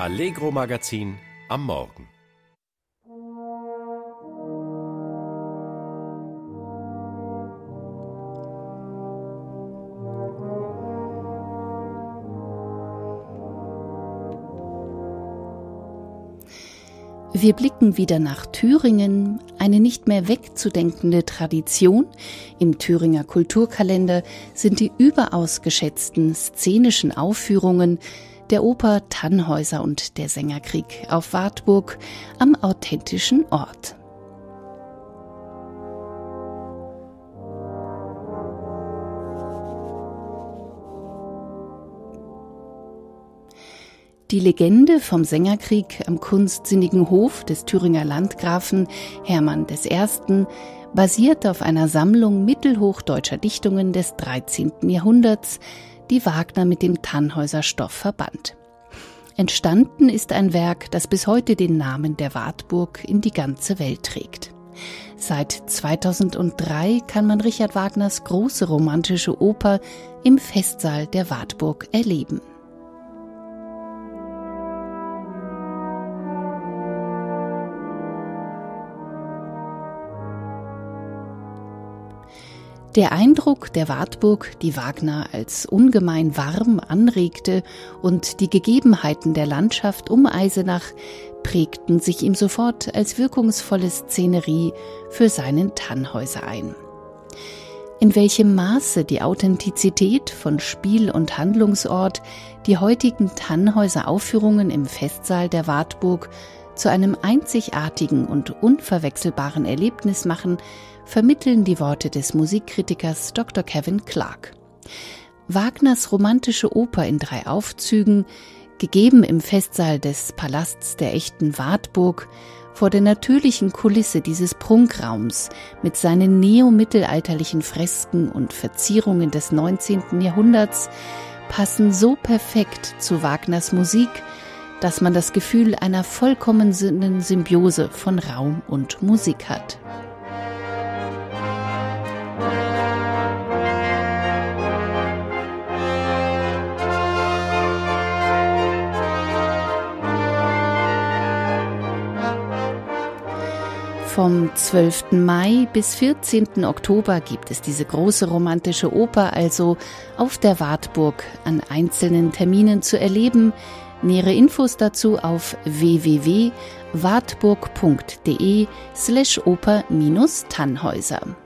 Allegro Magazin am Morgen. Wir blicken wieder nach Thüringen, eine nicht mehr wegzudenkende Tradition. Im Thüringer Kulturkalender sind die überaus geschätzten szenischen Aufführungen der Oper Tannhäuser und der Sängerkrieg auf Wartburg am authentischen Ort. Die Legende vom Sängerkrieg am kunstsinnigen Hof des Thüringer Landgrafen Hermann I. basiert auf einer Sammlung mittelhochdeutscher Dichtungen des 13. Jahrhunderts, die Wagner mit dem Tannhäuser Stoff verband. Entstanden ist ein Werk, das bis heute den Namen der Wartburg in die ganze Welt trägt. Seit 2003 kann man Richard Wagners große romantische Oper im Festsaal der Wartburg erleben. Der Eindruck der Wartburg, die Wagner als ungemein warm anregte, und die Gegebenheiten der Landschaft um Eisenach prägten sich ihm sofort als wirkungsvolle Szenerie für seinen Tannhäuser ein. In welchem Maße die Authentizität von Spiel und Handlungsort die heutigen Tannhäuser Aufführungen im Festsaal der Wartburg zu einem einzigartigen und unverwechselbaren Erlebnis machen, vermitteln die Worte des Musikkritikers Dr. Kevin Clark. Wagners romantische Oper in drei Aufzügen, gegeben im Festsaal des Palasts der echten Wartburg, vor der natürlichen Kulisse dieses Prunkraums mit seinen neomittelalterlichen Fresken und Verzierungen des 19. Jahrhunderts passen so perfekt zu Wagners Musik, dass man das Gefühl einer vollkommenen Symbiose von Raum und Musik hat. Vom 12. Mai bis 14. Oktober gibt es diese große romantische Oper also auf der Wartburg an einzelnen Terminen zu erleben. Nähere Infos dazu auf www.wartburg.de slash oper-tannhäuser.